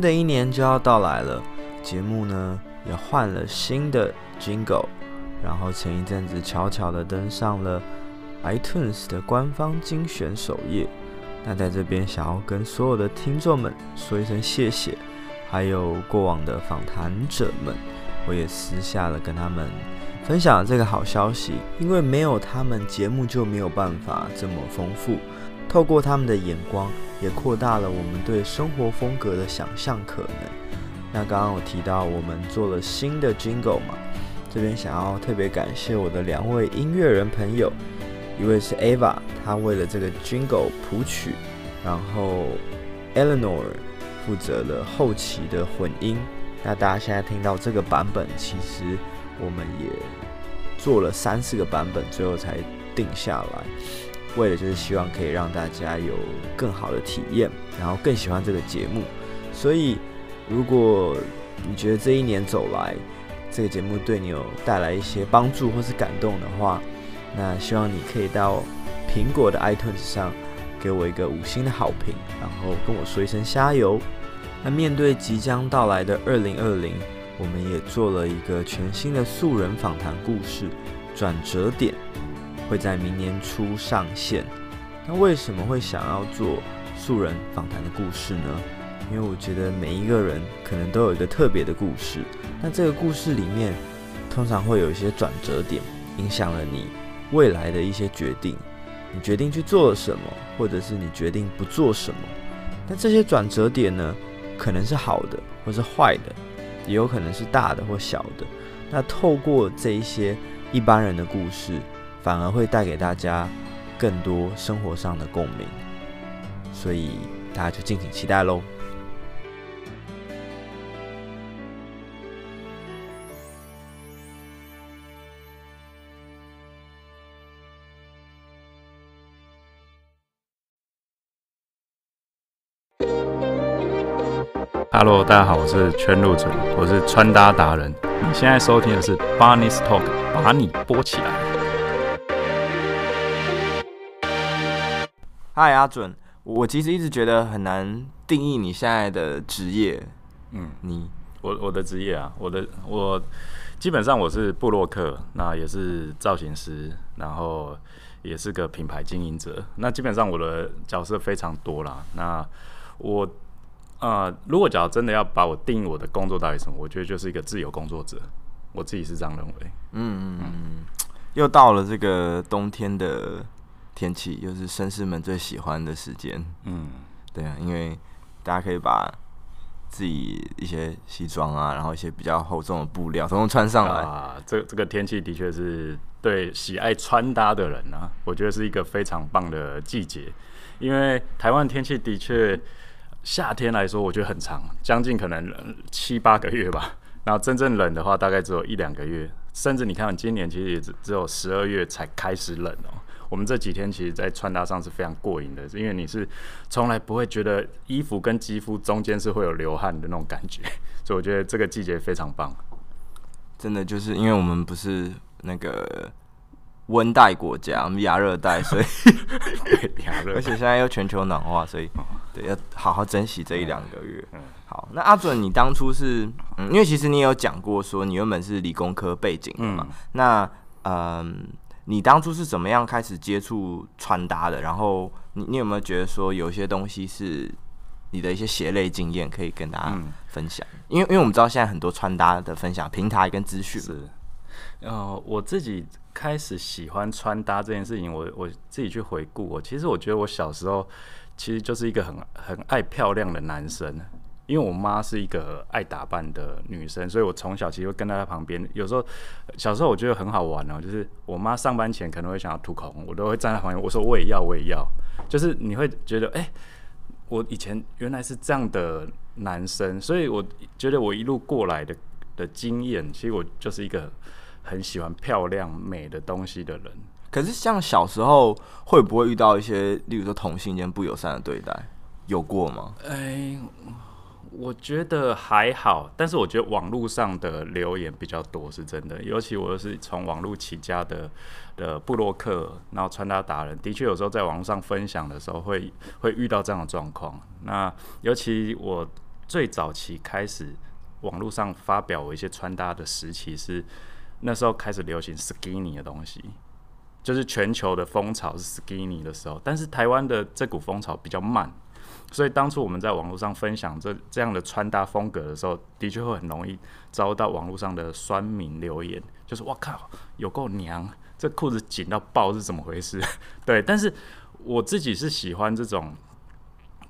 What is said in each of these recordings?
新的一年就要到来了，节目呢也换了新的 Jingle，然后前一阵子悄悄的登上了 iTunes 的官方精选首页。那在这边想要跟所有的听众们说一声谢谢，还有过往的访谈者们，我也私下的跟他们分享了这个好消息，因为没有他们，节目就没有办法这么丰富。透过他们的眼光，也扩大了我们对生活风格的想象可能。那刚刚我提到我们做了新的 Jingle 嘛，这边想要特别感谢我的两位音乐人朋友，一位是 Ava，他为了这个 Jingle 谱曲，然后 Eleanor 负责了后期的混音。那大家现在听到这个版本，其实我们也做了三四个版本，最后才定下来。为了就是希望可以让大家有更好的体验，然后更喜欢这个节目。所以，如果你觉得这一年走来，这个节目对你有带来一些帮助或是感动的话，那希望你可以到苹果的 iTunes 上给我一个五星的好评，然后跟我说一声加油。那面对即将到来的二零二零，我们也做了一个全新的素人访谈故事转折点。会在明年初上线。那为什么会想要做素人访谈的故事呢？因为我觉得每一个人可能都有一个特别的故事。那这个故事里面，通常会有一些转折点，影响了你未来的一些决定。你决定去做什么，或者是你决定不做什么。那这些转折点呢，可能是好的，或是坏的，也有可能是大的或小的。那透过这一些一般人的故事。反而会带给大家更多生活上的共鸣，所以大家就敬请期待喽。Hello，大家好，我是圈路者，我是穿搭达人。你现在收听的是 Barney's Talk，把你播起来。嗨，阿准，我其实一直觉得很难定义你现在的职业。嗯，你，我我的职业啊，我的我基本上我是布洛克，那也是造型师，然后也是个品牌经营者。那基本上我的角色非常多啦。那我啊、呃，如果假如真的要把我定义我的工作到底什么，我觉得就是一个自由工作者。我自己是这样认为。嗯嗯嗯，又到了这个冬天的。天气又是绅士们最喜欢的时间，嗯，对啊，因为大家可以把自己一些西装啊，然后一些比较厚重的布料，统统穿上来啊。这这个天气的确是对喜爱穿搭的人啊，我觉得是一个非常棒的季节。因为台湾天气的确夏天来说，我觉得很长，将近可能七八个月吧。然后真正冷的话，大概只有一两个月，甚至你看今年其实也只只有十二月才开始冷哦。我们这几天其实，在穿搭上是非常过瘾的，因为你是从来不会觉得衣服跟肌肤中间是会有流汗的那种感觉，所以我觉得这个季节非常棒。真的就是因为我们不是那个温带国家，我们亚热带，所以 亚热，而且现在又全球暖化，所以对，要好好珍惜这一两个月。嗯好，那阿准，你当初是嗯，因为其实你也有讲过说你原本是理工科背景的嘛，嗯、那嗯。你当初是怎么样开始接触穿搭的？然后你你有没有觉得说有些东西是你的一些鞋类经验可以跟大家分享？嗯、因为因为我们知道现在很多穿搭的分享平台跟资讯是，呃，我自己开始喜欢穿搭这件事情，我我自己去回顾，我其实我觉得我小时候其实就是一个很很爱漂亮的男生。因为我妈是一个爱打扮的女生，所以我从小其实会跟在她旁边。有时候小时候我觉得很好玩哦，就是我妈上班前可能会想要涂口红，我都会站在旁边，我说我也要，我也要。就是你会觉得，哎，我以前原来是这样的男生，所以我觉得我一路过来的的经验，其实我就是一个很喜欢漂亮美的东西的人。可是像小时候会不会遇到一些，例如说同性间不友善的对待，有过吗？哎。我觉得还好，但是我觉得网络上的留言比较多，是真的。尤其我是从网络起家的的布洛克，然后穿搭达人，的确有时候在网络上分享的时候会会遇到这样的状况。那尤其我最早期开始网络上发表我一些穿搭的时期是那时候开始流行 skinny 的东西，就是全球的风潮是 skinny 的时候，但是台湾的这股风潮比较慢。所以当初我们在网络上分享这这样的穿搭风格的时候，的确会很容易遭到网络上的酸民留言，就是“我靠，有够娘，这裤子紧到爆是怎么回事？” 对，但是我自己是喜欢这种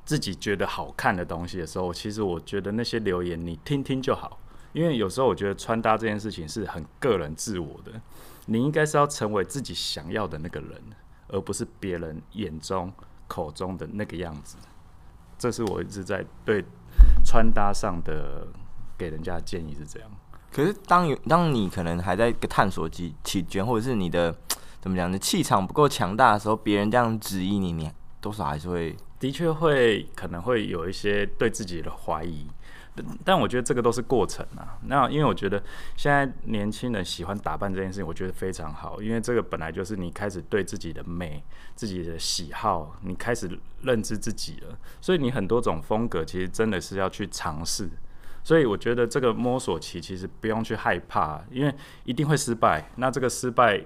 自己觉得好看的东西的时候，其实我觉得那些留言你听听就好，因为有时候我觉得穿搭这件事情是很个人自我的，你应该是要成为自己想要的那个人，而不是别人眼中口中的那个样子。这是我一直在对穿搭上的给人家的建议是这样。可是当有当你可能还在一个探索期期间，或者是你的 怎么讲，你气场不够强大的时候，别人这样质疑你，你多少还是会的确会可能会有一些对自己的怀疑。但我觉得这个都是过程啊。那因为我觉得现在年轻人喜欢打扮这件事情，我觉得非常好。因为这个本来就是你开始对自己的美、自己的喜好，你开始认知自己了。所以你很多种风格，其实真的是要去尝试。所以我觉得这个摸索期其实不用去害怕，因为一定会失败。那这个失败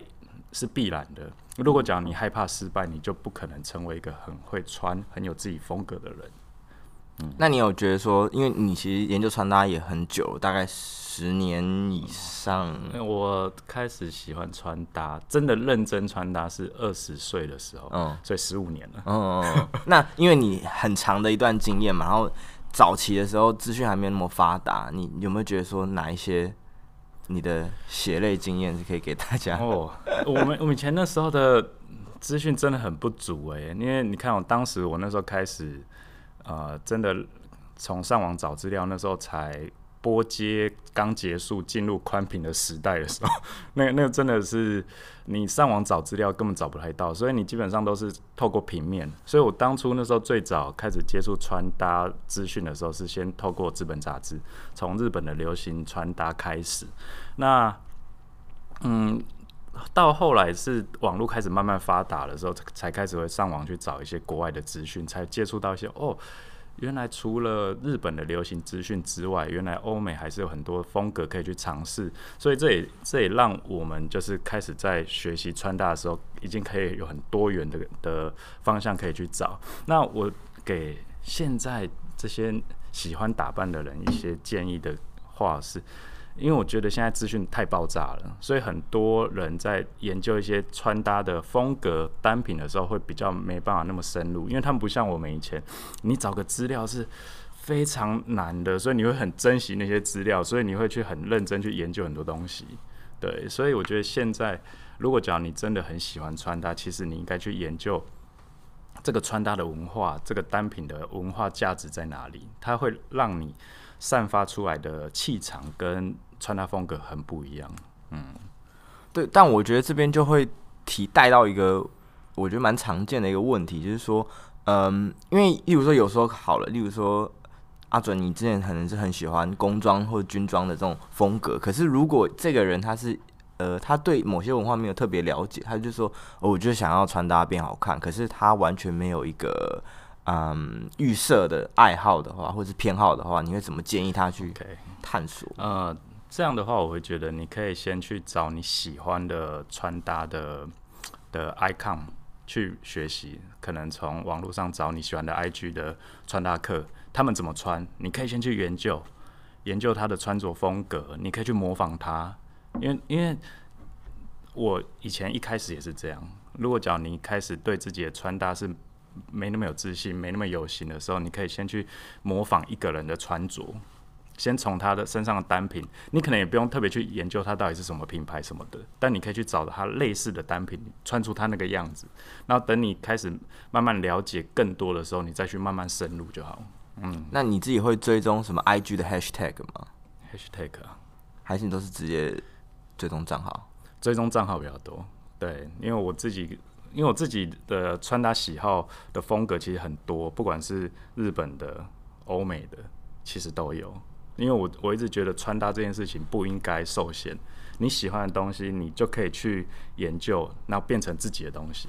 是必然的。如果讲你害怕失败，你就不可能成为一个很会穿、很有自己风格的人。嗯，那你有觉得说，因为你其实研究穿搭也很久，大概十年以上。我开始喜欢穿搭，真的认真穿搭是二十岁的时候，嗯，所以十五年了。嗯嗯。那因为你很长的一段经验嘛，然后早期的时候资讯还没有那么发达，你有没有觉得说哪一些你的血泪经验是可以给大家？哦，我们我们以前那时候的资讯真的很不足哎，因为你看我当时我那时候开始。呃，真的从上网找资料，那时候才拨接刚结束进入宽频的时代的时候，那那个真的是你上网找资料根本找不太到，所以你基本上都是透过平面。所以我当初那时候最早开始接触穿搭资讯的时候，是先透过资本杂志，从日本的流行穿搭开始。那嗯，到后来是网络开始慢慢发达的时候，才开始会上网去找一些国外的资讯，才接触到一些哦。原来除了日本的流行资讯之外，原来欧美还是有很多风格可以去尝试，所以这也这也让我们就是开始在学习穿搭的时候，已经可以有很多元的的方向可以去找。那我给现在这些喜欢打扮的人一些建议的话是。因为我觉得现在资讯太爆炸了，所以很多人在研究一些穿搭的风格单品的时候，会比较没办法那么深入，因为他们不像我们以前，你找个资料是非常难的，所以你会很珍惜那些资料，所以你会去很认真去研究很多东西。对，所以我觉得现在如果讲你真的很喜欢穿搭，其实你应该去研究这个穿搭的文化，这个单品的文化价值在哪里，它会让你。散发出来的气场跟穿搭风格很不一样，嗯，对，但我觉得这边就会提带到一个我觉得蛮常见的一个问题，就是说，嗯，因为例如说有时候好了，例如说阿准，你之前可能是很喜欢工装或者军装的这种风格，可是如果这个人他是呃他对某些文化没有特别了解，他就说，哦，我就想要穿搭变好看，可是他完全没有一个。嗯，预设的爱好的话，或是偏好的话，你会怎么建议他去探索？Okay. 呃，这样的话，我会觉得你可以先去找你喜欢的穿搭的的 icon 去学习，可能从网络上找你喜欢的 IG 的穿搭课，他们怎么穿，你可以先去研究研究他的穿着风格，你可以去模仿他，因为因为我以前一开始也是这样。如果讲你开始对自己的穿搭是没那么有自信，没那么有型的时候，你可以先去模仿一个人的穿着，先从他的身上的单品，你可能也不用特别去研究它到底是什么品牌什么的，但你可以去找它类似的单品，穿出它那个样子。然后等你开始慢慢了解更多的时候，你再去慢慢深入就好。嗯，那你自己会追踪什么 IG 的 hashtag 吗？hashtag 还是你都是直接追踪账号？追踪账号比较多，对，因为我自己。因为我自己的穿搭喜好的风格其实很多，不管是日本的、欧美的，其实都有。因为我我一直觉得穿搭这件事情不应该受限，你喜欢的东西你就可以去研究，然后变成自己的东西。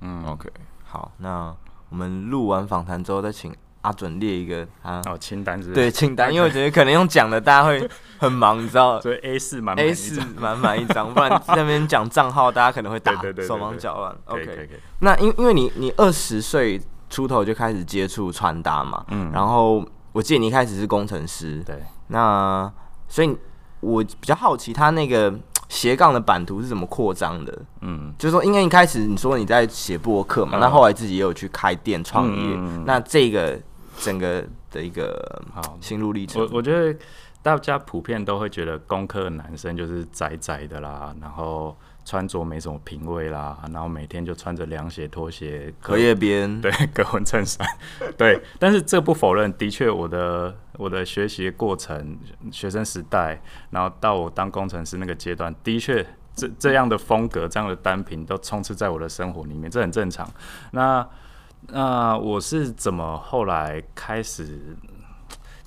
嗯，OK，好，那我们录完访谈之后再请阿准列一个啊哦清单对清单，因为我觉得可能用讲的大家会很忙，你知道，所以 A 四满 A 四满满一张，不然那边讲账号，大家可能会打手忙脚乱。OK，那因因为你你二十岁出头就开始接触穿搭嘛，嗯，然后我记得你一开始是工程师，对，那所以我比较好奇他那个。斜杠的版图是怎么扩张的？嗯，就是说，因为一开始你说你在写博客嘛，那、嗯、后来自己也有去开店创业，嗯、那这个整个的一个心路历程，我我觉得大家普遍都会觉得工科的男生就是宅宅的啦，然后。穿着没什么品味啦，然后每天就穿着凉鞋、拖鞋、荷叶边，对，格纹衬衫，对。但是这不否认，的确，我的我的学习过程，学生时代，然后到我当工程师那个阶段，的确，这这样的风格、这样的单品都充斥在我的生活里面，这很正常。那那我是怎么后来开始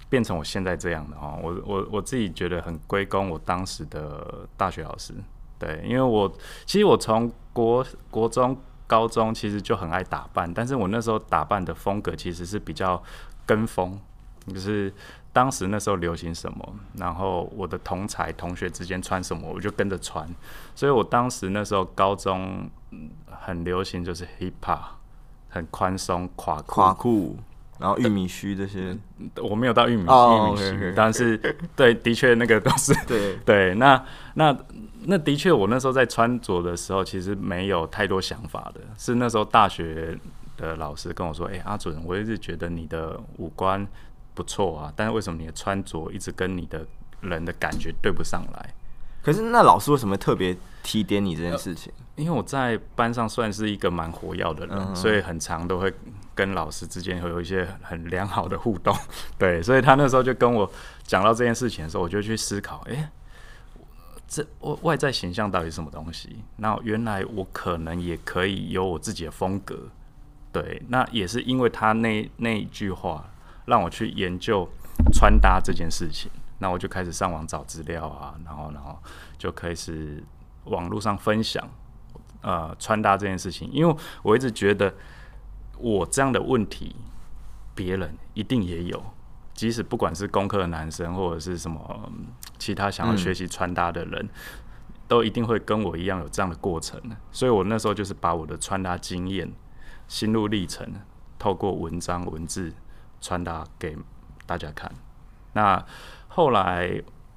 变成我现在这样的哈？我我我自己觉得很归功我当时的大学老师。对，因为我其实我从国国中、高中其实就很爱打扮，但是我那时候打扮的风格其实是比较跟风，就是当时那时候流行什么，然后我的同才同学之间穿什么，我就跟着穿。所以我当时那时候高中很流行就是 hip hop，很宽松垮垮裤。然后玉米须这些，我没有到玉米，oh, 玉米须，okay, okay. 但是对，的确那个都是 对 对。那那那的确，我那时候在穿着的时候，其实没有太多想法的。是那时候大学的老师跟我说：“哎、欸，阿准，我一直觉得你的五官不错啊，但是为什么你的穿着一直跟你的人的感觉对不上来？”可是那老师为什么特别提点你这件事情？因为我在班上算是一个蛮活跃的人，嗯、所以很常都会。跟老师之间会有一些很良好的互动，对，所以他那时候就跟我讲到这件事情的时候，我就去思考，哎、欸，这外外在形象到底是什么东西？那原来我可能也可以有我自己的风格，对，那也是因为他那那一句话，让我去研究穿搭这件事情，那我就开始上网找资料啊，然后然后就开始网络上分享，呃，穿搭这件事情，因为我一直觉得。我这样的问题，别人一定也有。即使不管是工科的男生，或者是什么其他想要学习穿搭的人，嗯，都一定会跟我一样有这样的过程。所以我那时候就是把我的穿搭经验、心路历程，透过文章、文字传达给大家看。那后来，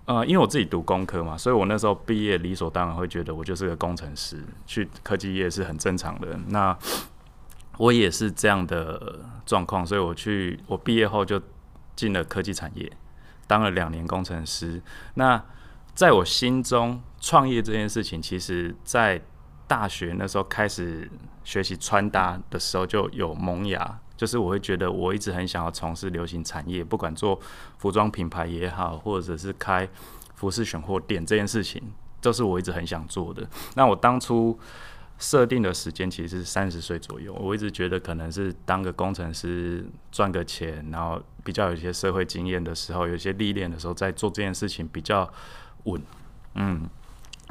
呃，因为我自己读工科嘛，所以我那时候毕业理所当然会觉得我就是个工程师，去科技业是很正常的。那 我也是这样的状况，所以我去，我毕业后就进了科技产业，当了两年工程师。那在我心中，创业这件事情，其实在大学那时候开始学习穿搭的时候就有萌芽，就是我会觉得我一直很想要从事流行产业，不管做服装品牌也好，或者是开服饰选货店这件事情，都是我一直很想做的。那我当初。设定的时间其实是三十岁左右，我一直觉得可能是当个工程师赚个钱，然后比较有一些社会经验的时候，有一些历练的时候，在做这件事情比较稳。嗯，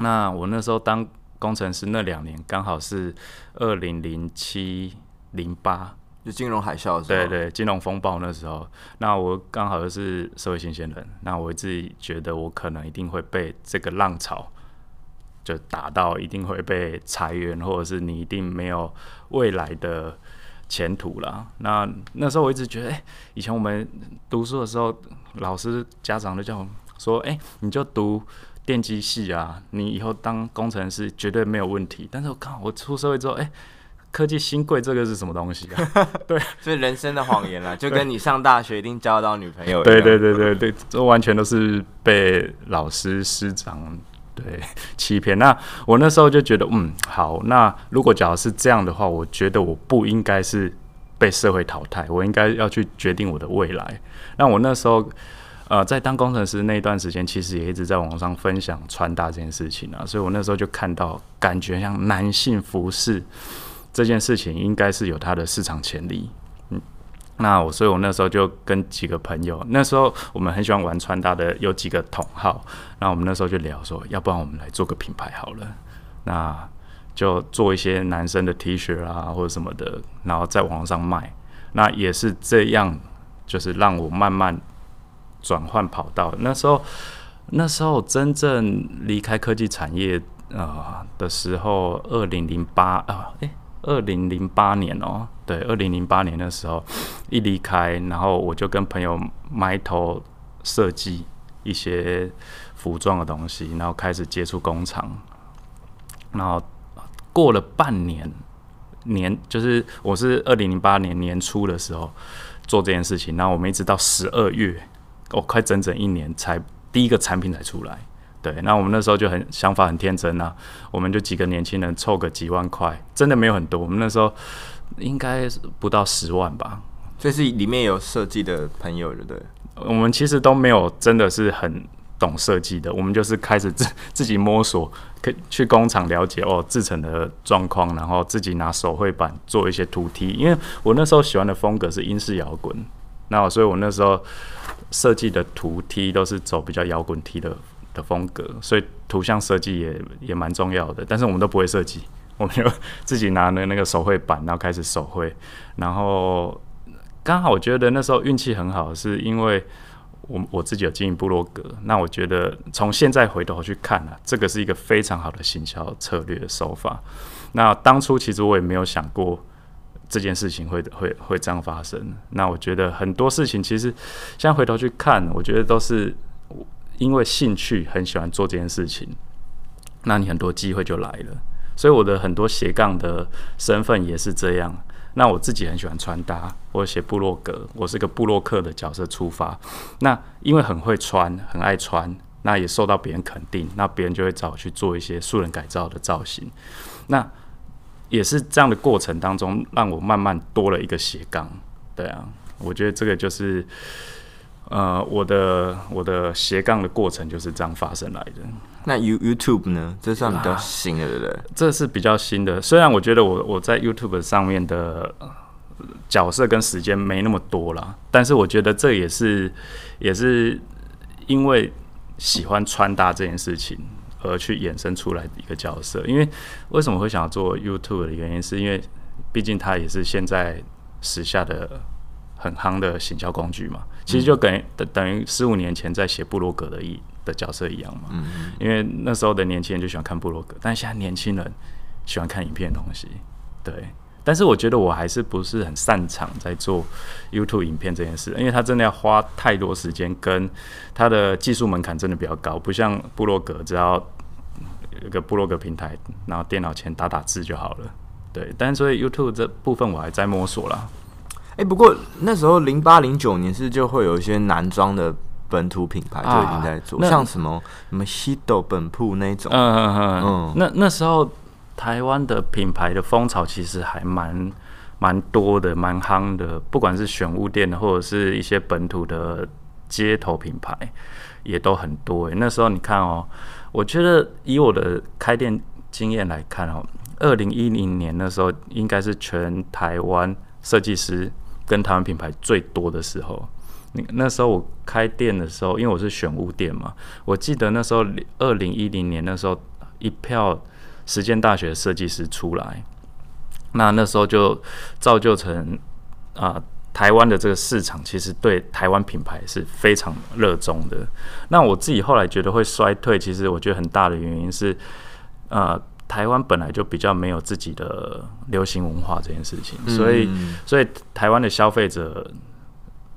那我那时候当工程师那两年，刚好是二零零七零八，就金融海啸的时候，对对，金融风暴那时候，那我刚好又是社会新鲜人，那我自己觉得我可能一定会被这个浪潮。就打到一定会被裁员，或者是你一定没有未来的前途了。那那时候我一直觉得，哎、以前我们读书的时候，老师家长都叫我说，哎、你就读电机系啊，你以后当工程师绝对没有问题。但是我靠，我出社会之后，哎、科技新贵这个是什么东西啊？对，所以人生的谎言啦，就跟你上大学一定交到女朋友一样。对对对对对，这完全都是被老师师长。对，欺骗。那我那时候就觉得，嗯，好。那如果假如是这样的话，我觉得我不应该是被社会淘汰，我应该要去决定我的未来。那我那时候，呃，在当工程师那一段时间，其实也一直在网上分享穿搭这件事情啊。所以我那时候就看到，感觉像男性服饰这件事情，应该是有它的市场潜力。那我，所以我那时候就跟几个朋友，那时候我们很喜欢玩穿搭的，有几个同好，那我们那时候就聊说，要不然我们来做个品牌好了，那就做一些男生的 T 恤啊或者什么的，然后在网上卖。那也是这样就是让我慢慢转换跑道。那时候，那时候真正离开科技产业啊、的时候，二零零八啊，二零零八年哦，对，二零零八年的时候一离开，然后我就跟朋友埋头设计一些服装的东西，然后开始接触工厂，然后过了半年。年就是我是二零零八年年初的时候做这件事情，然后我们一直到十二月，哦，快整整一年才第一个产品才出来。对，那我们那时候就很想法很天真啊，我们就几个年轻人凑个几万块，真的没有很多。我们那时候应该不到十万吧。这是里面有设计的朋友，对不对？我们其实都没有真的是很。懂设计的，我们就是开始自 自己摸索，可去工厂了解哦制成的状况，然后自己拿手绘板做一些图梯。因为我那时候喜欢的风格是英式摇滚，那所以我那时候设计的图梯都是走比较摇滚梯的的风格，所以图像设计也也蛮重要的。但是我们都不会设计，我们就自己拿那那个手绘板，然后开始手绘。然后刚好我觉得那时候运气很好，是因为。我我自己有经营部落格，那我觉得从现在回头去看啊，这个是一个非常好的行销策略的手法。那当初其实我也没有想过这件事情会会会这样发生。那我觉得很多事情其实现在回头去看，我觉得都是因为兴趣很喜欢做这件事情，那你很多机会就来了。所以我的很多斜杠的身份也是这样。那我自己很喜欢穿搭，我写布洛格，我是个布洛克的角色出发。那因为很会穿，很爱穿，那也受到别人肯定，那别人就会找我去做一些素人改造的造型。那也是这样的过程当中，让我慢慢多了一个斜杠。对啊，我觉得这个就是，呃，我的我的斜杠的过程就是这样发生来的。那 You YouTube 呢？这算比较新的，对不对？这是比较新的。虽然我觉得我我在 YouTube 上面的角色跟时间没那么多啦，但是我觉得这也是也是因为喜欢穿搭这件事情而去衍生出来的一个角色。因为为什么会想要做 YouTube 的原因，是因为毕竟它也是现在时下的很夯的行销工具嘛。其实就等于等等于十五年前在写布洛格的意义。的角色一样嘛，因为那时候的年轻人就喜欢看布洛格，但现在年轻人喜欢看影片的东西，对。但是我觉得我还是不是很擅长在做 YouTube 影片这件事，因为他真的要花太多时间，跟他的技术门槛真的比较高，不像部落格，只要一个部落格平台，然后电脑前打打字就好了，对。但是所以 YouTube 这部分我还在摸索啦。哎、欸，不过那时候零八零九年是就会有一些男装的。本土品牌就已经在做，啊、像什么什么 Hido 本铺那种，嗯嗯嗯，嗯那那时候台湾的品牌的风潮其实还蛮蛮多的，蛮夯的。不管是选物店的，或者是一些本土的街头品牌，也都很多。哎那时候你看哦，我觉得以我的开店经验来看哦，二零一零年那时候应该是全台湾设计师跟台湾品牌最多的时候。那时候我开店的时候，因为我是选物店嘛，我记得那时候二零一零年那时候一票实践大学设计师出来，那那时候就造就成啊、台湾的这个市场其实对台湾品牌是非常热衷的。那我自己后来觉得会衰退，其实我觉得很大的原因是，呃，台湾本来就比较没有自己的流行文化这件事情，所以所以台湾的消费者。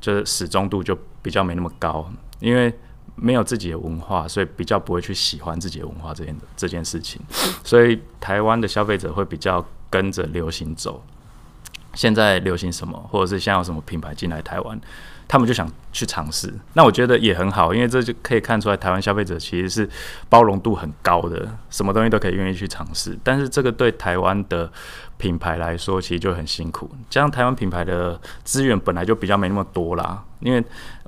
就是始终度就比较没那么高，因为没有自己的文化，所以比较不会去喜欢自己的文化这件这件事情。所以台湾的消费者会比较跟着流行走。现在流行什么，或者是现在有什么品牌进来台湾，他们就想去尝试。那我觉得也很好，因为这就可以看出来台湾消费者其实是包容度很高的，什么东西都可以愿意去尝试。但是这个对台湾的品牌来说，其实就很辛苦。加上台湾品牌的资源本来就比较没那么多啦，因为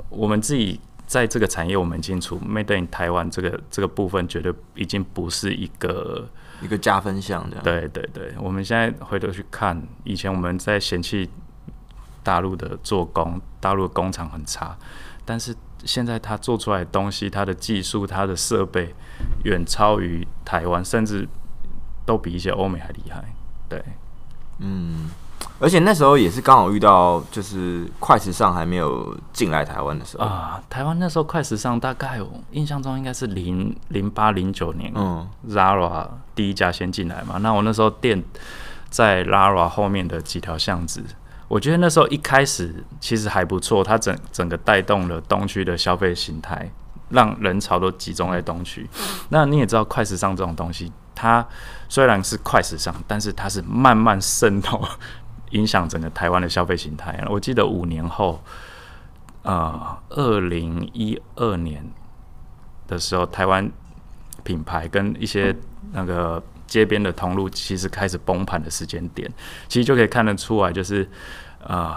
我们自己在这个产业，我们清楚，Made in 台湾这个这个部分绝对已经不是一个一个加分项的。对对对，我们现在回头去看，以前我们在嫌弃大陆的做工，大陆的工厂很差，但是现在他做出来的东西，它的技术、它的设备远超于台湾，甚至都比一些欧美还厉害。对，嗯，而且那时候也是刚好遇到，就是快时尚还没有进来台湾的时候啊。台湾那时候快时尚大概我印象中应该是零零八零九年，嗯，Zara 第一家先进来嘛。那我那时候店在 Lara 后面的几条巷子，我觉得那时候一开始其实还不错，它整整个带动了东区的消费形态，让人潮都集中在东区。那你也知道，快时尚这种东西，它虽然是快时尚，但是它是慢慢渗透。影响整个台湾的消费形态。我记得五年后，呃，二零一二年的时候，台湾品牌跟一些那个街边的通路其实开始崩盘的时间点，其实就可以看得出来，就是呃，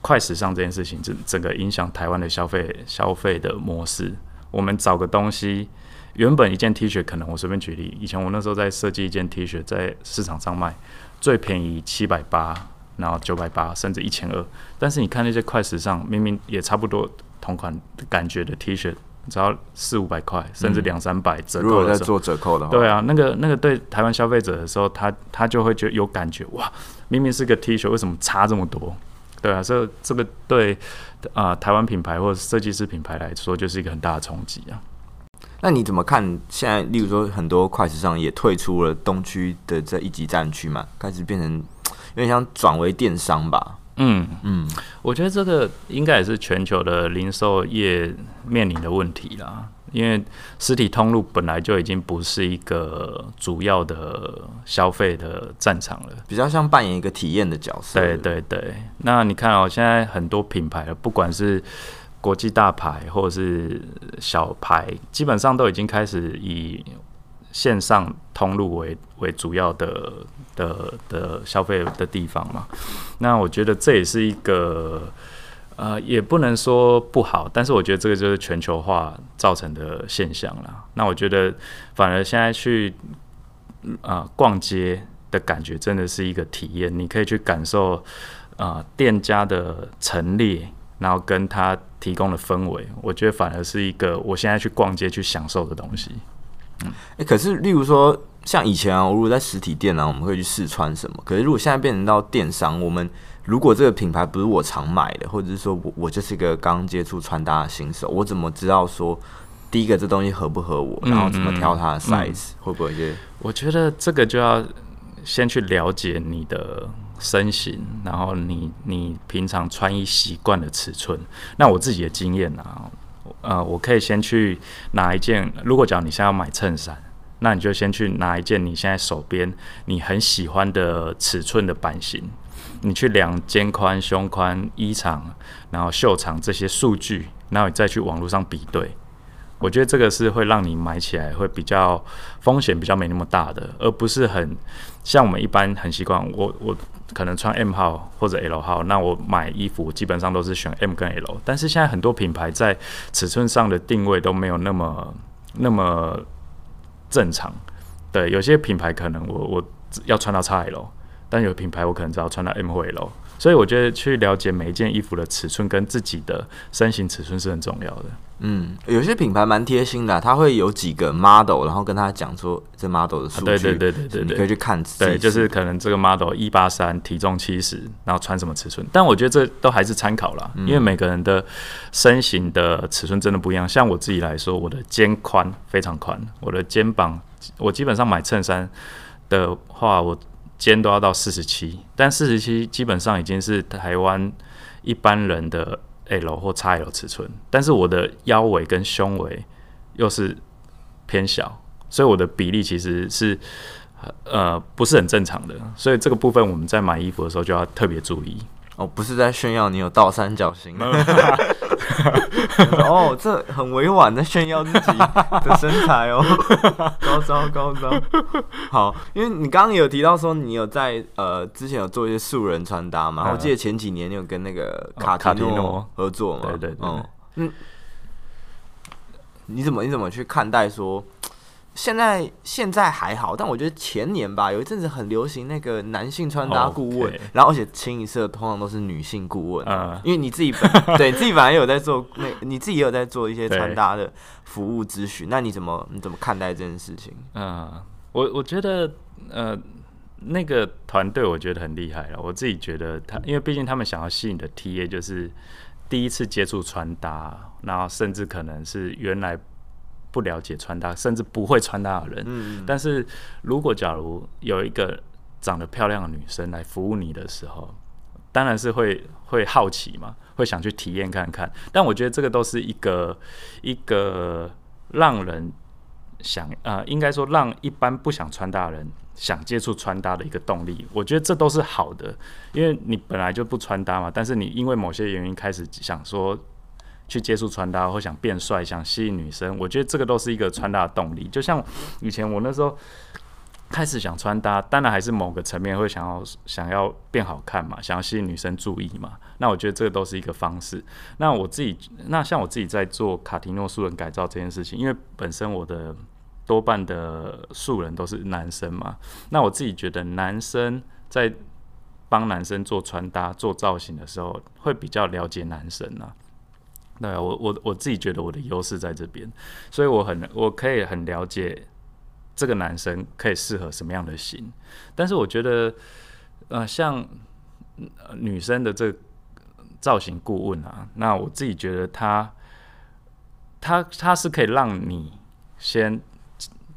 快时尚这件事情，整整个影响台湾的消费消费的模式。我们找个东西，原本一件 T 恤，可能我随便举例，以前我那时候在设计一件 T 恤，在市场上卖最便宜七百八。然后九百八甚至一千二，但是你看那些快时尚，明明也差不多同款感觉的 T 恤，只要四五百块，甚至两三百折扣的时候。如果在做折扣的话，对啊，那个那个对台湾消费者的时候，他他就会觉得有感觉，哇，明明是个 T 恤，为什么差这么多？对啊，所以这个对啊、呃、台湾品牌或者设计师品牌来说，就是一个很大的冲击啊。那你怎么看现在？例如说，很多快时尚也退出了东区的这一级战区嘛，开始变成。有点像转为电商吧。嗯嗯，我觉得这个应该也是全球的零售业面临的问题啦。因为实体通路本来就已经不是一个主要的消费的战场了，比较像扮演一个体验的角色。对对对。那你看哦，现在很多品牌，不管是国际大牌或者是小牌，基本上都已经开始以线上通路为为主要的的的消费的地方嘛，那我觉得这也是一个呃，也不能说不好，但是我觉得这个就是全球化造成的现象了。那我觉得反而现在去啊、逛街的感觉真的是一个体验，你可以去感受啊、店家的陈列，然后跟他提供的氛围，我觉得反而是一个我现在去逛街去享受的东西。哎、欸，可是例如说，像以前啊，我如果在实体店呢、啊，我们会去试穿什么？可是如果现在变成到电商，我们如果这个品牌不是我常买的，或者是说我我就是一个刚接触穿搭的新手，我怎么知道说第一个这东西合不合我？然后怎么挑它的 size？、会不会一些？我觉得这个就要先去了解你的身形，然后你你平常穿衣习惯的尺寸。那我自己的经验啊。呃，我可以先去拿一件。如果讲你现在要买衬衫，那你就先去拿一件你现在手边你很喜欢的尺寸的版型，你去量肩宽、胸宽、衣长，然后袖长这些数据，然后你再去网络上比对。我觉得这个是会让你买起来会比较风险比较没那么大的，而不是很像我们一般很习惯我我。可能穿 M 号或者 L 号，那我买衣服基本上都是选 M 跟 L。但是现在很多品牌在尺寸上的定位都没有那么那么正常。对，有些品牌可能我我要穿到 XL，但有品牌我可能只要穿到 M 或 L。所以我觉得去了解每一件衣服的尺寸跟自己的身形尺寸是很重要的。嗯，有些品牌蛮贴心的，他会有几个 model，然后跟他讲说这 model 的数据，对对对对对，你可以去看。对，就是可能这个 model 一八三，体重七十，然后穿什么尺寸。但我觉得这都还是参考啦，因为每个人的身形的尺寸真的不一样。像我自己来说，我的肩宽非常宽，我的肩膀，我基本上买衬衫的话，我。肩都要到四十七，但四十七基本上已经是台湾一般人的 L 或 XL 尺寸，但是我的腰围跟胸围又是偏小，所以我的比例其实是呃不是很正常的，所以这个部分我们在买衣服的时候就要特别注意。哦，不是在炫耀你有倒三角形。哦，这很委婉的炫耀自己的身材哦，高招高招。好，因为你刚刚有提到说你有在呃之前有做一些素人穿搭嘛，我记得前几年你有跟那个卡提诺合作嘛，对对对，嗯，你怎么你怎么去看待说？现在现在还好，但我觉得前年吧，有一阵子很流行那个男性穿搭顾问，Okay. 然后而且清一色通常都是女性顾问，uh. 因为你自己本 对自己本来有在做，那你自己也有在做一些穿搭的服务咨询，那你怎么你怎么看待这件事情？嗯，uh, 我我觉得呃，那个团队我觉得很厉害了。我自己觉得他，因为毕竟他们想要吸引的 TA 就是第一次接触穿搭，然后甚至可能是原来不了解穿搭，甚至不会穿搭的人。嗯。但是如果假如有一个长得漂亮的女生来服务你的时候，当然是会会好奇嘛，会想去体验看看。但我觉得这个都是一个一个让人想啊、呃，应该说让一般不想穿搭的人。想接触穿搭的一个动力，我觉得这都是好的，因为你本来就不穿搭嘛，但是你因为某些原因开始想说去接触穿搭，或想变帅，想吸引女生，我觉得这个都是一个穿搭的动力。就像以前我那时候开始想穿搭，当然还是某个层面会想要想要变好看嘛，想要吸引女生注意嘛。那我觉得这个都是一个方式。那我自己，那像我自己在做卡提诺素人改造这件事情，因为本身我的。多半的素人都是男生嘛，那我自己觉得男生在帮男生做穿搭、做造型的时候，会比较了解男生啊。对啊，我我我自己觉得我的优势在这边，所以我很我可以很了解这个男生可以适合什么样的型。但是我觉得，呃，像女生的这造型顾问啊，那我自己觉得他他他是可以让你先。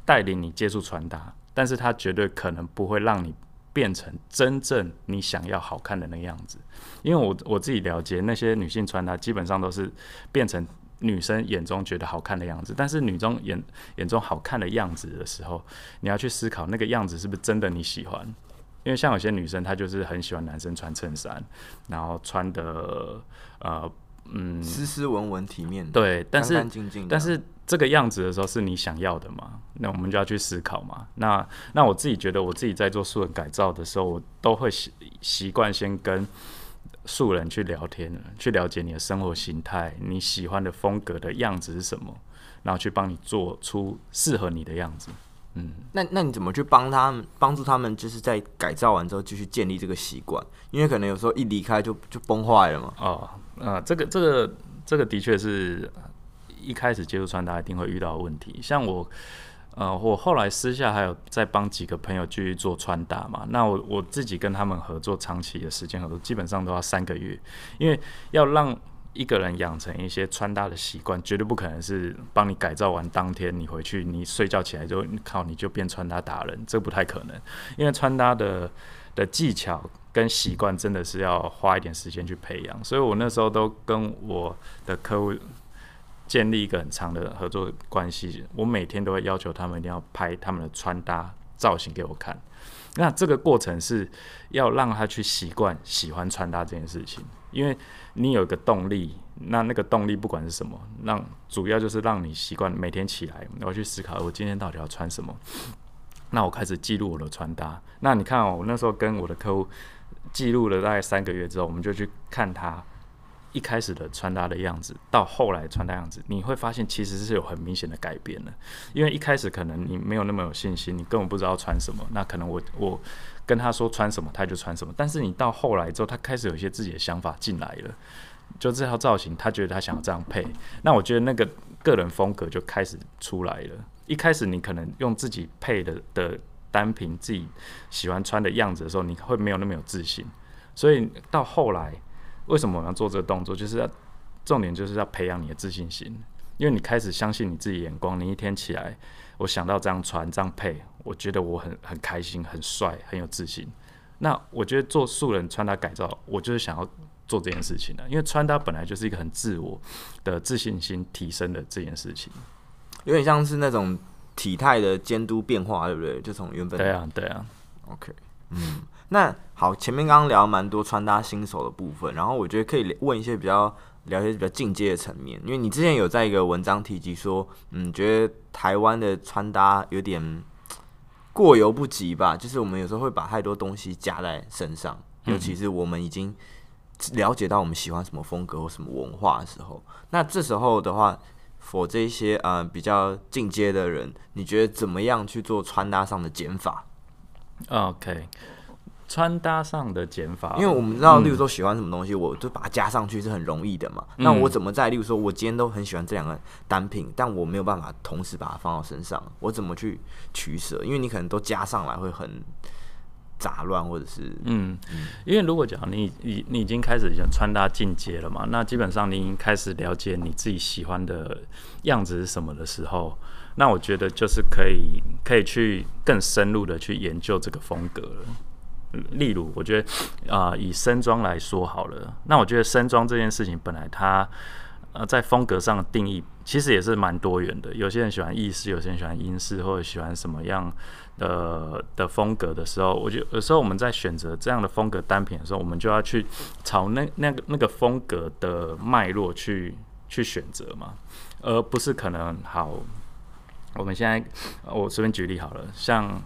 带领你接触传达，但是他绝对可能不会让你变成真正你想要好看的那个样子，因为我我自己了解那些女性穿搭，基本上都是变成女生眼中觉得好看的样子，但是女中眼眼中好看的样子的时候，你要去思考那个样子是不是真的你喜欢，因为像有些女生她就是很喜欢男生穿衬衫，然后穿的呃。嗯，斯斯文文、体面，对，但是干干净净，但是这个样子的时候是你想要的吗？那我们就要去思考嘛。那那我自己觉得，我自己在做素人改造的时候，我都会习习惯先跟素人去聊天，去了解你的生活形态，你喜欢的风格的样子是什么，然后去帮你做出适合你的样子。嗯，那那你怎么去帮他们，帮助他们，就是在改造完之后继续建立这个习惯？因为可能有时候一离开就就崩坏了嘛。哦。啊，这个这个这个的确是一开始接触穿搭一定会遇到问题。像我，呃，我后来私下还有在帮几个朋友继续做穿搭嘛。那我我自己跟他们合作长期的时间合作，基本上都要三个月，因为要让一个人养成一些穿搭的习惯，绝对不可能是帮你改造完当天你回去你睡觉起来就靠你就变穿搭达人，这不太可能。因为穿搭的的技巧。跟习惯真的是要花一点时间去培养，所以我那时候都跟我的客户建立一个很长的合作关系。我每天都会要求他们一定要拍他们的穿搭造型给我看。那这个过程是要让他去习惯喜欢穿搭这件事情，因为你有一个动力，那那个动力不管是什么，让主要就是让你习惯每天起来，我要去思考我今天到底要穿什么。那我开始记录我的穿搭。那你看哦，我那时候跟我的客户。记录了大概三个月之后，我们就去看他一开始的穿搭的样子，到后来穿搭样子，你会发现其实是有很明显的改变的。因为一开始可能你没有那么有信心，你根本不知道穿什么，那可能我我跟他说穿什么，他就穿什么。但是你到后来之后，他开始有一些自己的想法进来了，就这套造型，他觉得他想要这样配，那我觉得那个个人风格就开始出来了。一开始你可能用自己配的的。单品自己喜欢穿的样子的时候，你会没有那么有自信。所以到后来，为什么我要做这个动作？就是要重点就是要培养你的自信心，因为你开始相信你自己眼光。你一天起来，我想到这样穿这样配，我觉得我很很开心、很帅、很有自信。那我觉得做素人穿搭改造，我就是想要做这件事情的，因为穿搭本来就是一个很自我的自信心提升的这件事情，有点像是那种。体态的监督变化，对不对？就从原本对啊，对啊，OK，嗯，那好，前面刚刚聊蛮多穿搭新手的部分，然后我觉得可以问一些比较了解比较进阶的层面，因为你之前有在一个文章提及说，嗯，觉得台湾的穿搭有点过犹不及吧，就是我们有时候会把太多东西加在身上，尤其是我们已经了解到我们喜欢什么风格或什么文化的时候，那这时候的话。for 这些呃比较进阶的人，你觉得怎么样去做穿搭上的减法？OK，穿搭上的减法，因为我们知道，例如说喜欢什么东西，嗯、我就把它加上去是很容易的嘛。嗯、那我怎么在，例如说我今天都很喜欢这两个单品，但我没有办法同时把它放到身上，我怎么去取舍？因为你可能都加上来会很杂乱，或者是嗯，因为如果讲你你你已经开始想穿搭进阶了嘛，那基本上你已经开始了解你自己喜欢的样子是什么的时候，那我觉得就是可以可以去更深入的去研究这个风格了。例如，我觉得啊、以身装来说好了，那我觉得身装这件事情本来它。呃，在风格上的定义其实也是蛮多元的。有些人喜欢意式，有些人喜欢英式，或者喜欢什么样的的风格的时候，我觉得有时候我们在选择这样的风格单品的时候，我们就要去朝那那个那个风格的脉络去去选择嘛，而不是可能好。我们现在我随便举例好了，像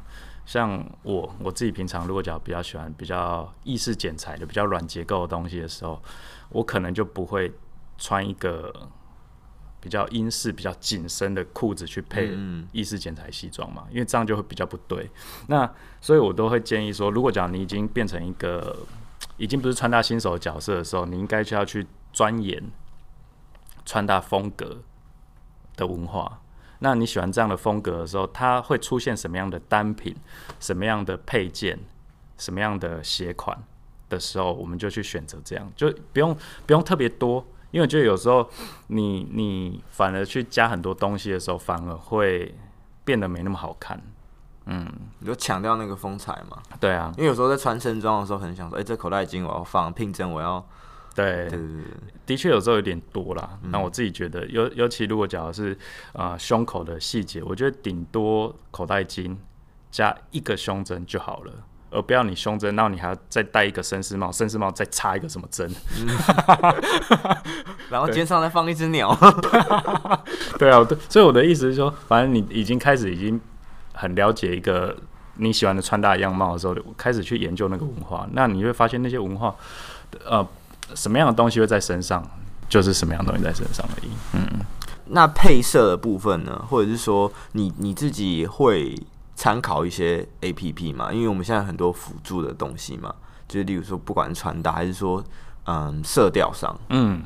像我我自己平常如果讲比较喜欢比较意式剪裁的、比较软结构的东西的时候，我可能就不会。穿一个比较英式、比较紧身的裤子去配意式剪裁西装嘛，因为这样就会比较不对。那所以我都会建议说，如果讲你已经变成一个已经不是穿搭新手的角色的时候，你应该就要去钻研穿搭风格的文化。那你喜欢这样的风格的时候，它会出现什么样的单品、什么样的配件、什么样的鞋款的时候，我们就去选择这样，就不用不用特别多。因为就有时候你你反而去加很多东西的时候，反而会变得没那么好看。嗯，你就强调那个风采嘛。对啊，因为有时候在穿身装的时候，很想说，哎、欸，这口袋巾我要放，聘针我要。对对对对，的确有时候有点多啦。那、嗯、我自己觉得，尤尤其如果讲的是啊、呃、胸口的细节，我觉得顶多口袋巾加一个胸针就好了。而不要你胸针，然后你还要再戴一个绅士帽，绅士帽再插一个什么针，然后肩上再放一只鸟。对啊，对，所以我的意思是说，反正你已经开始已经很了解一个你喜欢的穿搭样貌的时候，开始去研究那个文化，那你会发现那些文化，呃，什么样的东西会在身上，就是什么样的东西在身上而已。嗯，那配色的部分呢，或者是说你你自己会。参考一些 APP 嘛，因为我们现在很多辅助的东西嘛，就是例如说，不管是穿搭还是说，嗯，色调上，嗯，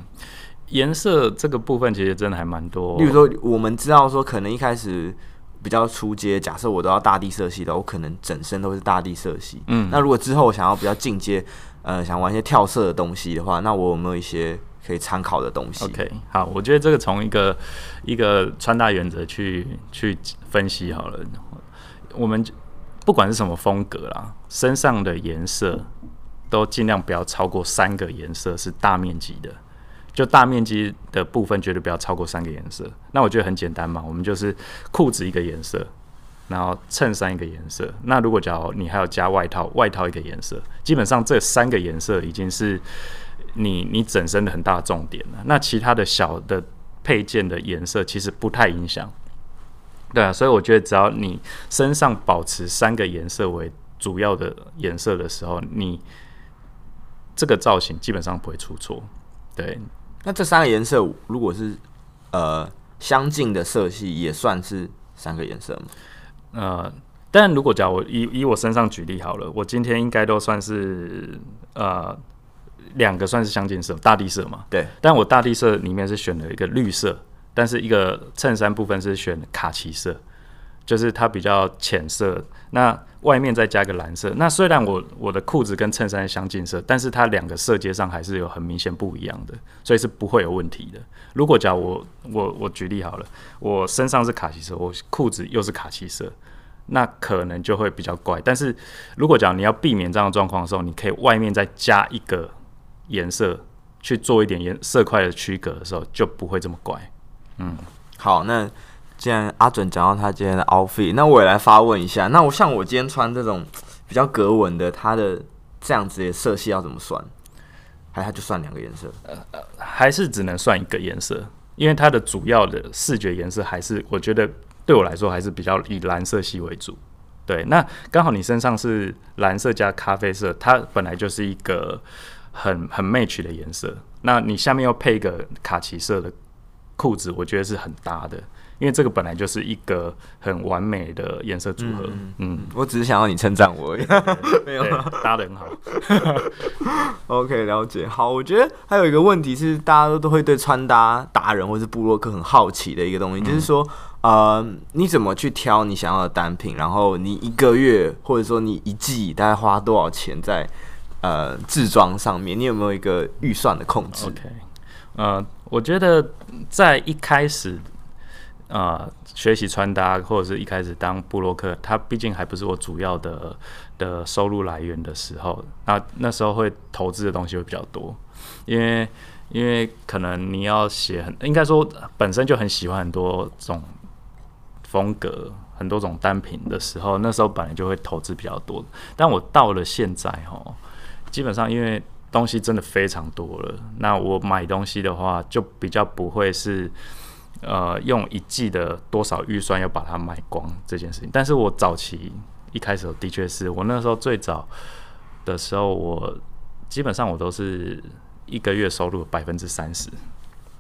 颜色这个部分其实真的还蛮多。例如说，我们知道说，可能一开始比较出街，假设我都要大地色系的，我可能整身都是大地色系。嗯，那如果之后我想要比较进阶，呃，想玩一些跳色的东西的话，那我有没有一些可以参考的东西？OK，好，我觉得这个从一个一个穿搭原则去去分析好了。我们不管是什么风格啦，身上的颜色都尽量不要超过三个颜色，是大面积的。就大面积的部分，绝对不要超过三个颜色。那我觉得很简单嘛，我们就是裤子一个颜色，然后衬衫一个颜色。那如果假如你还要加外套，外套一个颜色，基本上这三个颜色已经是你你整身的很大重点了。那其他的小的配件的颜色其实不太影响。对啊，所以我觉得只要你身上保持三个颜色为主要的颜色的时候，你这个造型基本上不会出错。对，那这三个颜色如果是呃相近的色系，也算是三个颜色吗？呃，但如果假如我以以我身上举例好了，我今天应该都算是呃两个算是相近色，大地色嘛。对，但我大地色里面是选了一个绿色。但是一个衬衫部分是选卡其色，就是它比较浅色，那外面再加个蓝色。那虽然我我的裤子跟衬衫相近色，但是它两个色阶上还是有很明显不一样的，所以是不会有问题的。如果假如我我我举例好了，我身上是卡其色，我裤子又是卡其色，那可能就会比较怪。但是如果假如你要避免这样的状况的时候，你可以外面再加一个颜色去做一点颜色块的区隔的时候，就不会这么怪。嗯，好，那既然阿准讲到他今天的 outfit，那我也来发问一下。那我像我今天穿这种比较格纹的，它的这样子的色系要怎么算？还它就算两个颜色？呃呃，还是只能算一个颜色？因为它的主要的视觉颜色还是，我觉得对我来说还是比较以蓝色系为主。对，那刚好你身上是蓝色加咖啡色，它本来就是一个很很 match 的颜色。那你下面又配一个卡其色的。裤子，我觉得是很搭的。因为这个本来就是一个很完美的颜色组合，嗯，嗯，我只是想要你称赞我而已，没有搭的很好。OK，了解。好，我觉得还有一个问题是，大家都都会对穿搭达人或是布洛克很好奇的一个东西，嗯、就是说，呃，你怎么去挑你想要的单品？然后你一个月或者说你一季大概花多少钱在呃制装上面？你有没有一个预算的控制？OK，呃，我觉得在一开始。啊、呃，学习穿搭或者是一开始当布洛克，它毕竟还不是我主要的的收入来源的时候，那那时候会投资的东西会比较多，因为因为可能你要写很，应该说本身就很喜欢很多种风格，很多种单品的时候，那时候本来就会投资比较多。但我到了现在哦，基本上因为东西真的非常多了，那我买东西的话就比较不会是。呃，用一季的多少预算要把它买光这件事情，但是我早期一开始的确是我那时候最早的时候，我基本上我都是一个月收入百分之三十，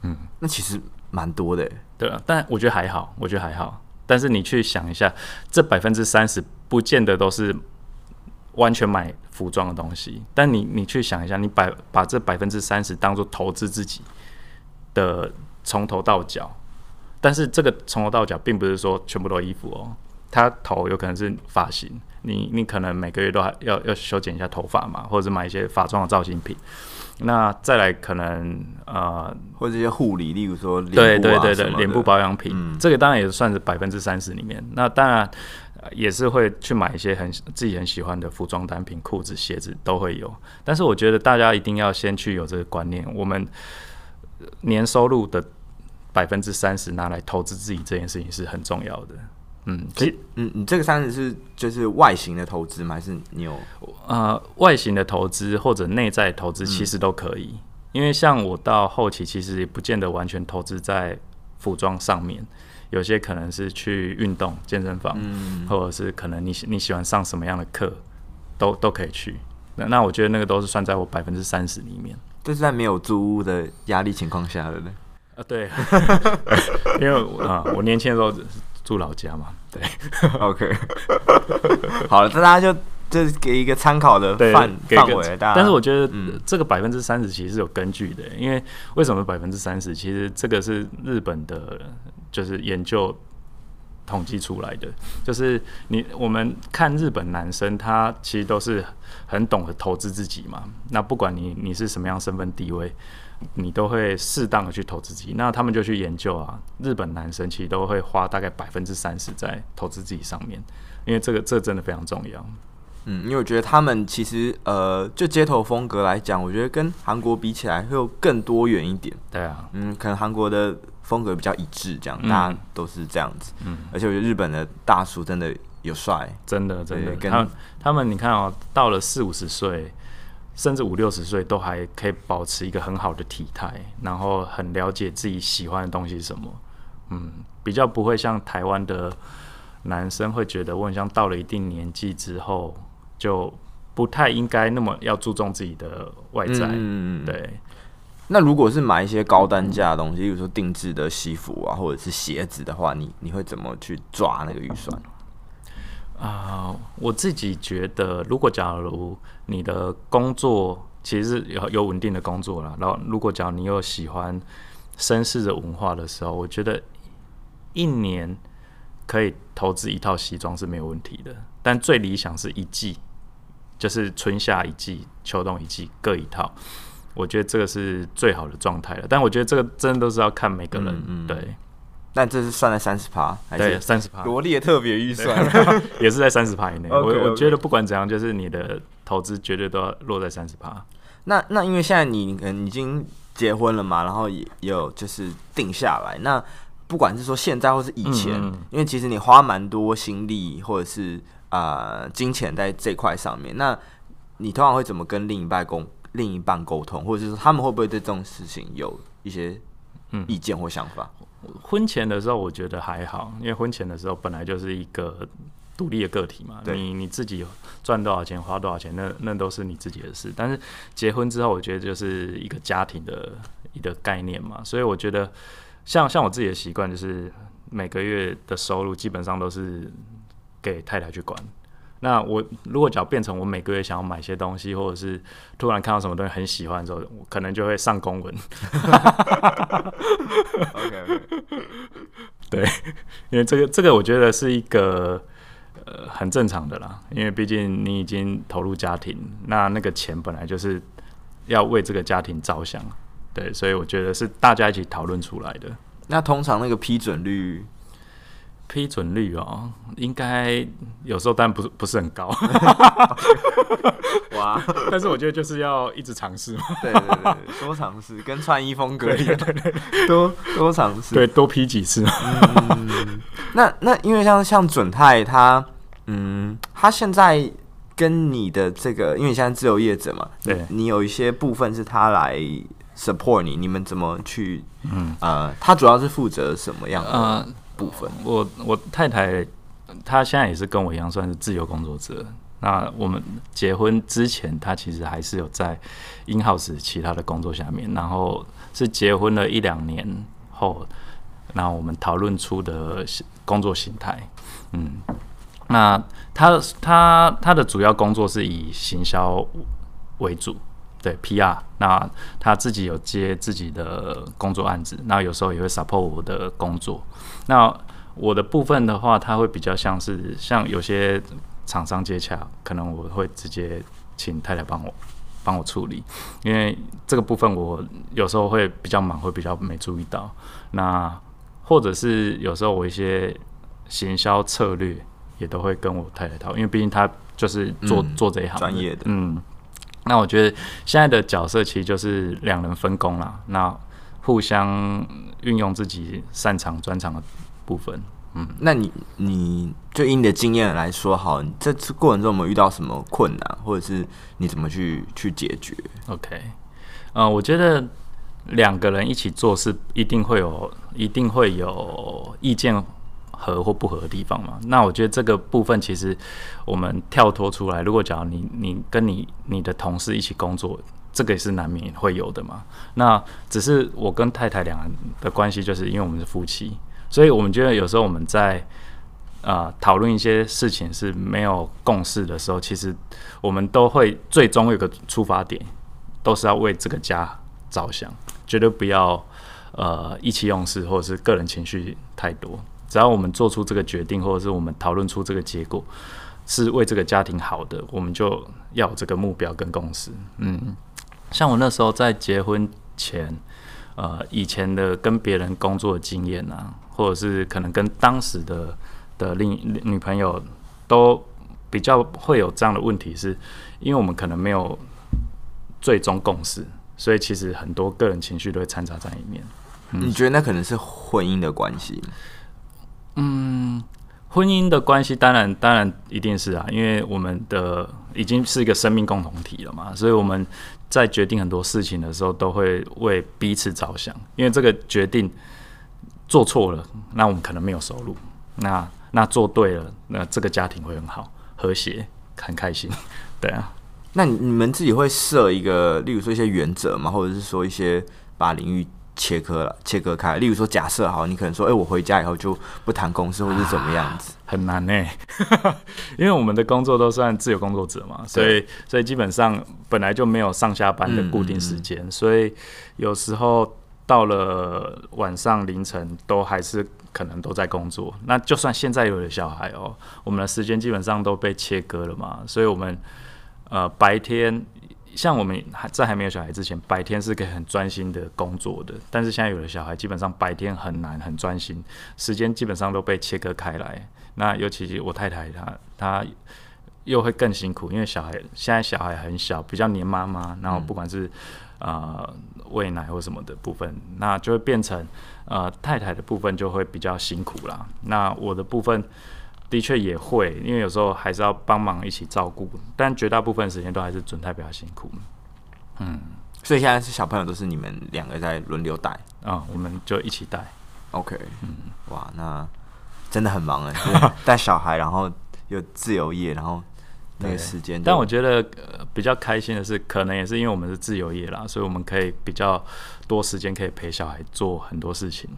嗯，那其实蛮多的，对啊，但我觉得还好，我觉得还好。但是你去想一下，这百分之三十不见得都是完全买服装的东西，但你你去想一下，你把把这百分之三十当做投资自己的从头到脚。但是这个从头到脚并不是说全部都衣服哦，他头有可能是发型，你你可能每个月都还要要修剪一下头发嘛，或者是买一些发妆的造型品。那再来可能呃，或者一些护理，例如说脸部、啊、对对对对，脸部保养品，嗯、这个当然也算是百分之三十里面。那当然也是会去买一些很自己很喜欢的服装单品，裤子、鞋子都会有。但是我觉得大家一定要先去有这个观念，我们年收入的。百分之三十拿来投资自己这件事情是很重要的。嗯，其实，嗯，你这个三十是就是外形的投资吗？还是你有呃外形的投资或者内在投资其实都可以。嗯、因为像我到后期其实也不见得完全投资在服装上面，有些可能是去运动健身房，嗯、或者是可能你你喜欢上什么样的课，都都可以去。那那我觉得那个都是算在我百分之三十里面。这是在没有租屋的压力情况下的呢。啊，对，因为啊，我年轻的时候住老家嘛，对，OK，好了，那大家就就给一个参考的范范围，但是我觉得这个百分之三十其实是有根据的，因为为什么百分之三十？其实这个是日本的，就是研究统计出来的，就是你我们看日本男生，他其实都是很懂得投资自己嘛，那不管你你是什么样身份地位。你都会适当的去投资自己，那他们就去研究啊，日本男生其实都会花大概百分之三十在投资自己上面，因为这个这真的非常重要。嗯，因为我觉得他们其实呃，就街头风格来讲，我觉得跟韩国比起来会有更多元一点。对啊，嗯，可能韩国的风格比较一致，这样大家都是这样子。嗯，而且我觉得日本的大叔真的有帅，真的真的，他们他们你看哦，到了四五十岁。甚至五六十岁都还可以保持一个很好的体态，然后很了解自己喜欢的东西是什么，嗯，比较不会像台湾的男生会觉得，我很像到了一定年纪之后，就不太应该那么要注重自己的外在。嗯，对。那如果是买一些高单价的东西，比如说定制的西服啊，或者是鞋子的话，你你会怎么去抓那个预算？啊，uh, 我自己觉得，如果假如你的工作其实是有有稳定的工作了，然后如果假如你又喜欢绅士的文化的时候，我觉得一年可以投资一套西装是没有问题的。但最理想是一季，就是春夏一季、秋冬一季各一套，我觉得这个是最好的状态了。但我觉得这个真的都是要看每个人，嗯嗯对。但这是算在三十趴，还是对三十趴？罗列特别预算 也是在三十趴以内。我我觉得不管怎样，就是你的投资绝对都要落在三十趴。那那因为现在你可能已经结婚了嘛，然后也有就是定下来。那不管是说现在或是以前，嗯嗯因为其实你花蛮多心力或者是啊、呃、金钱在这块上面，那你通常会怎么跟另一半沟另一半沟通，或者是说他们会不会对这种事情有一些意见或想法？嗯婚前的时候，我觉得还好，因为婚前的时候本来就是一个独立的个体嘛，你你自己赚多少钱，花多少钱，那那都是你自己的事。但是结婚之后，我觉得就是一个家庭的一个概念嘛，所以我觉得像像我自己的习惯，就是每个月的收入基本上都是给太太去管。那我如果只要变成我每个月想要买些东西，或者是突然看到什么东西很喜欢的时候，我可能就会上公文。OK，对，因为这个这个我觉得是一个呃很正常的啦，因为毕竟你已经投入家庭，那那个钱本来就是要为这个家庭着想，对，所以我觉得是大家一起讨论出来的。那通常那个批准率？批准率哦，应该有时候当然不是不是很高，哇！但是我觉得就是要一直尝试嘛，对对对，多尝试，跟穿衣风格一样，对对对，多多尝试，对，多批几次。嗯，那那因为像像准泰他，嗯，他现在跟你的这个，因为你现在自由业者嘛，对，你有一些部分是他来 support 你，你们怎么去？嗯呃，他主要是负责什么样的？呃部分，我我太太她现在也是跟我一样算是自由工作者。那我们结婚之前，她其实还是有在 in house 其他的工作下面。然后是结婚了一两年后，那我们讨论出的工作形态。嗯，那她她她的主要工作是以行销为主，对 PR。那他自己有接自己的工作案子，那有时候也会 support 我的工作。那我的部分的话，他会比较像是像有些厂商接洽，可能我会直接请太太帮我帮我处理，因为这个部分我有时候会比较忙，会比较没注意到。那或者是有时候我一些行销策略也都会跟我太太讨论，因为毕竟他就是做、嗯、做这一行专业的。嗯，那我觉得现在的角色其实就是两人分工啦。那互相运用自己擅长专长的部分，嗯，那你你就以你的经验来说，好，这次过程中有没有遇到什么困难，或者是你怎么去去解决？OK，呃，我觉得两个人一起做事，一定会有一定会有意见合或不合的地方嘛。那我觉得这个部分其实我们跳脱出来，如果假如你你跟你你的同事一起工作。这个也是难免会有的嘛。那只是我跟太太两人的关系，就是因为我们是夫妻，所以我们觉得有时候我们在啊讨论一些事情是没有共识的时候，其实我们都会最终有个出发点，都是要为这个家着想，绝对不要呃意气用事或者是个人情绪太多。只要我们做出这个决定，或者是我们讨论出这个结果是为这个家庭好的，我们就要这个目标跟共识。嗯。像我那时候在结婚前，呃，以前的跟别人工作的经验啊，或者是可能跟当时的的另女朋友，都比较会有这样的问题，是因为我们可能没有最终共识，所以其实很多个人情绪都会掺杂在里面。你觉得那可能是婚姻的关系？嗯。婚姻的关系当然当然一定是啊，因为我们的已经是一个生命共同体了嘛，所以我们在决定很多事情的时候都会为彼此着想。因为这个决定做错了，那我们可能没有收入；那那做对了，那这个家庭会很好、和谐、很开心。对啊，那你们自己会设一个，例如说一些原则嘛？或者是说一些把领域切割了，切割开。例如说，假设好，你可能说，哎、欸，我回家以后就不谈公司，或是怎么样子，啊、很难呢、欸。因为我们的工作都算自由工作者嘛，所以所以基本上本来就没有上下班的固定时间，嗯嗯嗯，所以有时候到了晚上凌晨都还是可能都在工作。那就算现在有了小孩哦，我们的时间基本上都被切割了嘛，所以我们呃白天。像我们还在还没有小孩之前，白天是可以很专心的工作的。但是现在有了小孩，基本上白天很难很专心，时间基本上都被切割开来。那尤其我太太她她又会更辛苦，因为小孩现在小孩很小，比较黏妈妈，然后不管是啊、呃、喂奶或什么的部分，那就会变成呃太太的部分就会比较辛苦啦。那我的部分。的确也会，因为有时候还是要帮忙一起照顾，但绝大部分时间都还是准太比较辛苦。嗯，所以现在是小朋友都是你们两个在轮流带啊、嗯，我们就一起带。OK，嗯，哇，那真的很忙哎，带小孩，然后有自由业，然后那个时间。但我觉得、呃、比较开心的是，可能也是因为我们是自由业啦，所以我们可以比较多时间可以陪小孩做很多事情。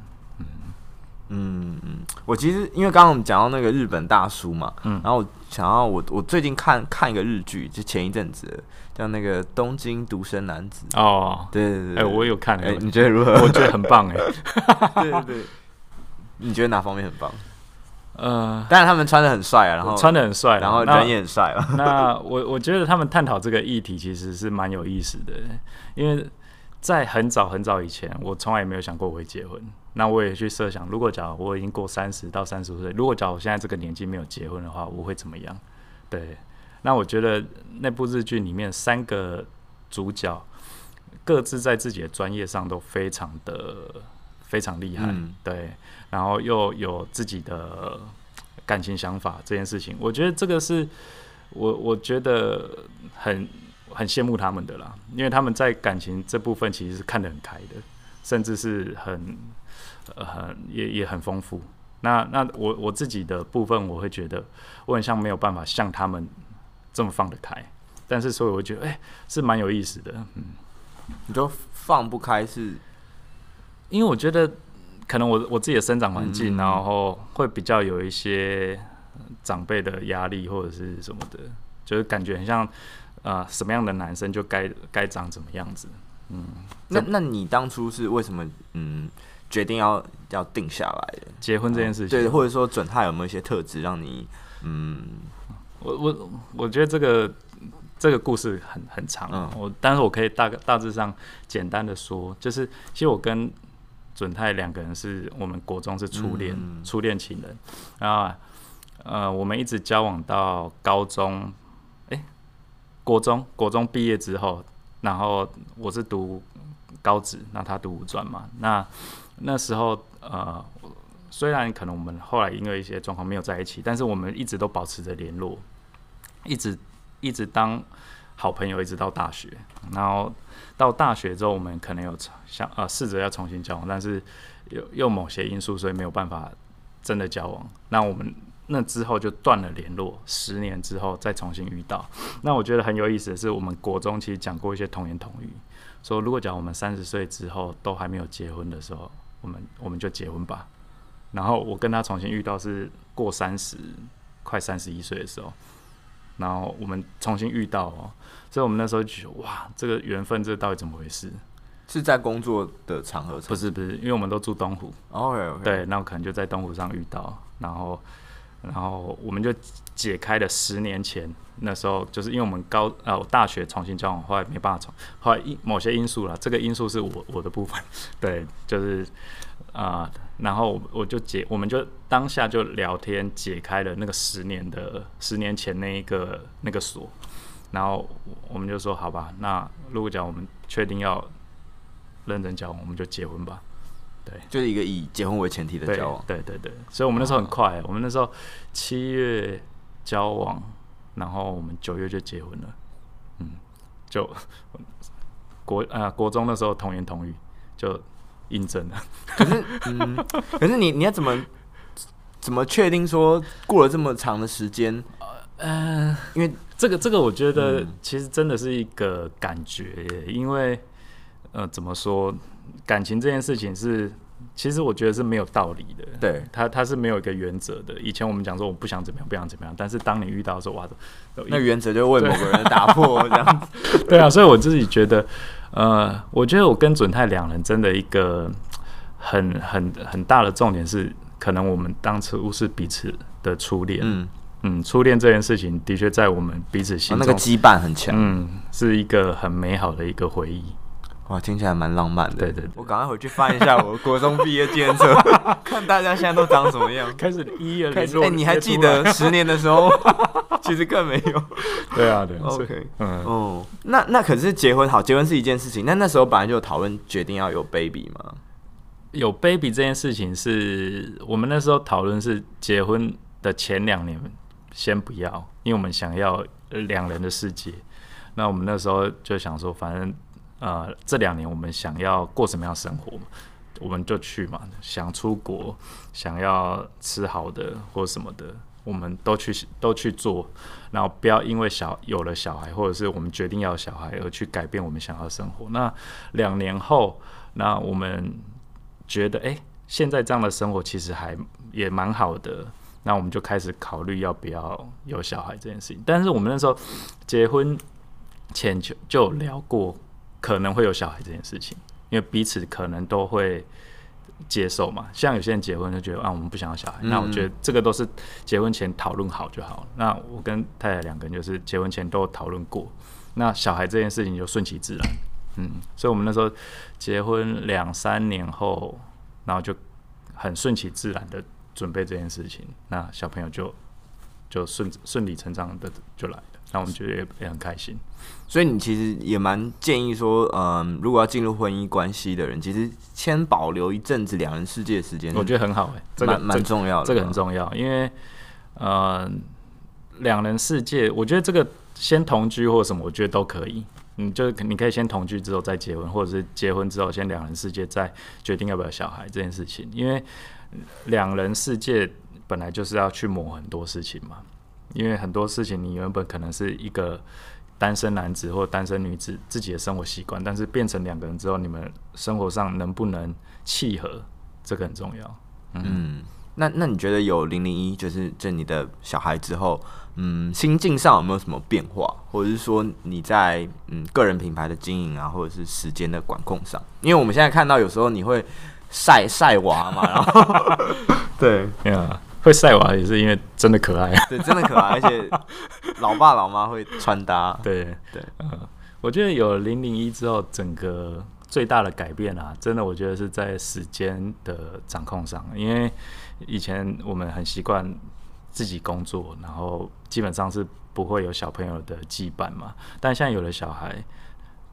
嗯嗯，我其实因为刚刚我们讲到那个日本大叔嘛，嗯，然后我想要我我最近看看一个日剧，就前一阵子叫那个《东京独身男子》哦，对对对，哎、欸，我有看，哎、欸，你觉得如何？我觉得很棒，哎，对对对，你觉得哪方面很棒？呃，当然他们穿的很帅啊，然后穿的很帅，然后人也很帅啊。那我我觉得他们探讨这个议题其实是蛮有意思的，因为在很早很早以前，我从来也没有想过我会结婚。那我也去设想，如果假如我已经过三十到三十五岁，如果假如我现在这个年纪没有结婚的话，我会怎么样？对，那我觉得那部日剧里面三个主角各自在自己的专业上都非常的非常厉害，嗯，对，然后又有自己的感情想法这件事情，我觉得这个是我我觉得很很羡慕他们的啦，因为他们在感情这部分其实是看得很开的，甚至是很。呃，也也很丰富。那那我我自己的部分，我会觉得我很像没有办法像他们这么放得开。但是所以我觉得，哎、欸，是蛮有意思的。嗯，你就放不开是？因为我觉得可能我我自己的生长环境，然后会比较有一些长辈的压力或者是什么的，就是感觉很像啊、呃，什么样的男生就该该长怎么样子。嗯，那那你当初是为什么？嗯。决定要要定下来结婚这件事情，对，或者说准太有没有一些特质让你，嗯，我我我觉得这个这个故事很很长，嗯，我但是我可以大大致上简单的说，就是其实我跟准太两个人是我们国中是初恋，嗯，初恋情人，然后呃我们一直交往到高中，哎，国中国中毕业之后，然后我是读高职，那他读五专嘛，那。那时候，呃，虽然可能我们后来因为一些状况没有在一起，但是我们一直都保持着联络，一直一直当好朋友，一直到大学。然后到大学之后，我们可能有想呃试着要重新交往，但是有又某些因素，所以没有办法真的交往。那我们那之后就断了联络，十年之后再重新遇到。那我觉得很有意思的是，我们国中其实讲过一些童言童语，说如果讲我们三十岁之后都还没有结婚的时候。我们我们就结婚吧，然后我跟他重新遇到是过三十，快三十一岁的时候，然后我们重新遇到哦，所以我们那时候就觉得哇，这个缘分这到底怎么回事？是在工作的场合？不是不是，因为我们都住东湖 OK，对，那我可能就在东湖上遇到，然后然后我们就解开了十年前那时候，就是因为我们高呃大学重新交往，后来没办法重，后来因某些因素了，这个因素是我我的部分，对，就是。啊、然后我就解，我们就当下就聊天，解开了那个十年的十年前那一个那个锁，然后我们就说好吧，那如果讲我们确定要认真交往，我们就结婚吧。对，就是一个以结婚为前提的交往。对对对，所以我们那时候很快，我们那时候七月交往，然后我们九月就结婚了。嗯，就国啊、呃、国中那时候童言童语就。印证了，可是，嗯，可是你你要怎么怎么确定说过了这么长的时间？呃，因为这个这个，我觉得其实真的是一个感觉耶，因为呃，怎么说，感情这件事情是，其实我觉得是没有道理的，对，它它是没有一个原则的。以前我们讲说我不想怎么样，不想怎么样，但是当你遇到的时候，哇，那原则就为某个人打破这样子，对啊，所以我自己觉得。呃，我觉得我跟准太两人真的一个很很很大的重点是，可能我们当初是彼此的初恋。嗯嗯，初恋这件事情的确在我们彼此心那个羁绊很强。嗯，是一个很美好的一个回忆。哇，听起来蛮浪漫的。对对对，我赶快回去翻一下我国中毕业纪念册，看大家现在都长什么样。开始一一开始，哎，你还记得十年的时候？其实更没有。对啊，对。OK，嗯哦，那那可是结婚好，结婚是一件事情。那那时候本来就有讨论决定要有 baby 吗？有 baby 这件事情是我们那时候讨论是结婚的前两年先不要，因为我们想要两人的世界。那我们那时候就想说，反正。呃，这两年我们想要过什么样的生活，我们就去嘛。想出国，想要吃好的或什么的，我们都去都去做。然后不要因为小有了小孩，或者是我们决定要小孩而去改变我们想要的生活。那两年后，那我们觉得，哎，现在这样的生活其实还也蛮好的，那我们就开始考虑要不要有小孩这件事情。但是我们那时候结婚前就就聊过可能会有小孩这件事情，因为彼此可能都会接受嘛。像有些人结婚就觉得啊，我们不想要小孩，那我觉得这个都是结婚前讨论好就好。那我跟太太两个人就是结婚前都讨论过，那小孩这件事情就顺其自然。嗯，所以我们那时候结婚两三年后，然后就很顺其自然的准备这件事情，那小朋友就就顺顺理成章的就来了，那我们觉得也也很开心。所以你其实也蛮建议说，嗯，如果要进入婚姻关系的人，其实先保留一阵子两人世界的时间，我觉得很好哎、欸，这个蛮重要的，这个很重要，因为呃，两人世界，我觉得这个先同居或什么，我觉得都可以。你就是你可以先同居之后再结婚，或者是结婚之后先两人世界再决定要不要小孩这件事情。因为两人世界本来就是要去磨很多事情嘛。因为很多事情你原本可能是一个单身男子或单身女子自己的生活习惯，但是变成两个人之后，你们生活上能不能契合，这个很重要。嗯。嗯那那你觉得有零零一，就是这你的小孩之后，嗯，心境上有没有什么变化，或者是说你在嗯个人品牌的经营啊，或者是时间的管控上？因为我们现在看到有时候你会晒晒娃嘛，然后 对，啊，会晒娃也是因为真的可爱，对，真的可爱，而且 老爸老妈会穿搭，对对，嗯，我觉得有零零一之后，整个。最大的改变啊，真的，我觉得是在时间的掌控上。因为以前我们很习惯自己工作，然后基本上是不会有小朋友的羁绊嘛。但现在有了小孩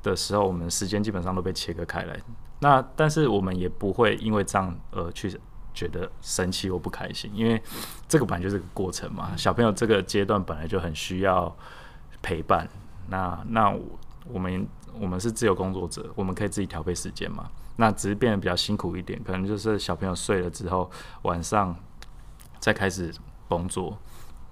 的时候，我们时间基本上都被切割开来。那但是我们也不会因为这样而去觉得生气或不开心，因为这个本来就是个过程嘛。小朋友这个阶段本来就很需要陪伴。那那我们。我们是自由工作者，我们可以自己调配时间嘛。那只是变得比较辛苦一点，可能就是小朋友睡了之后，晚上再开始工作，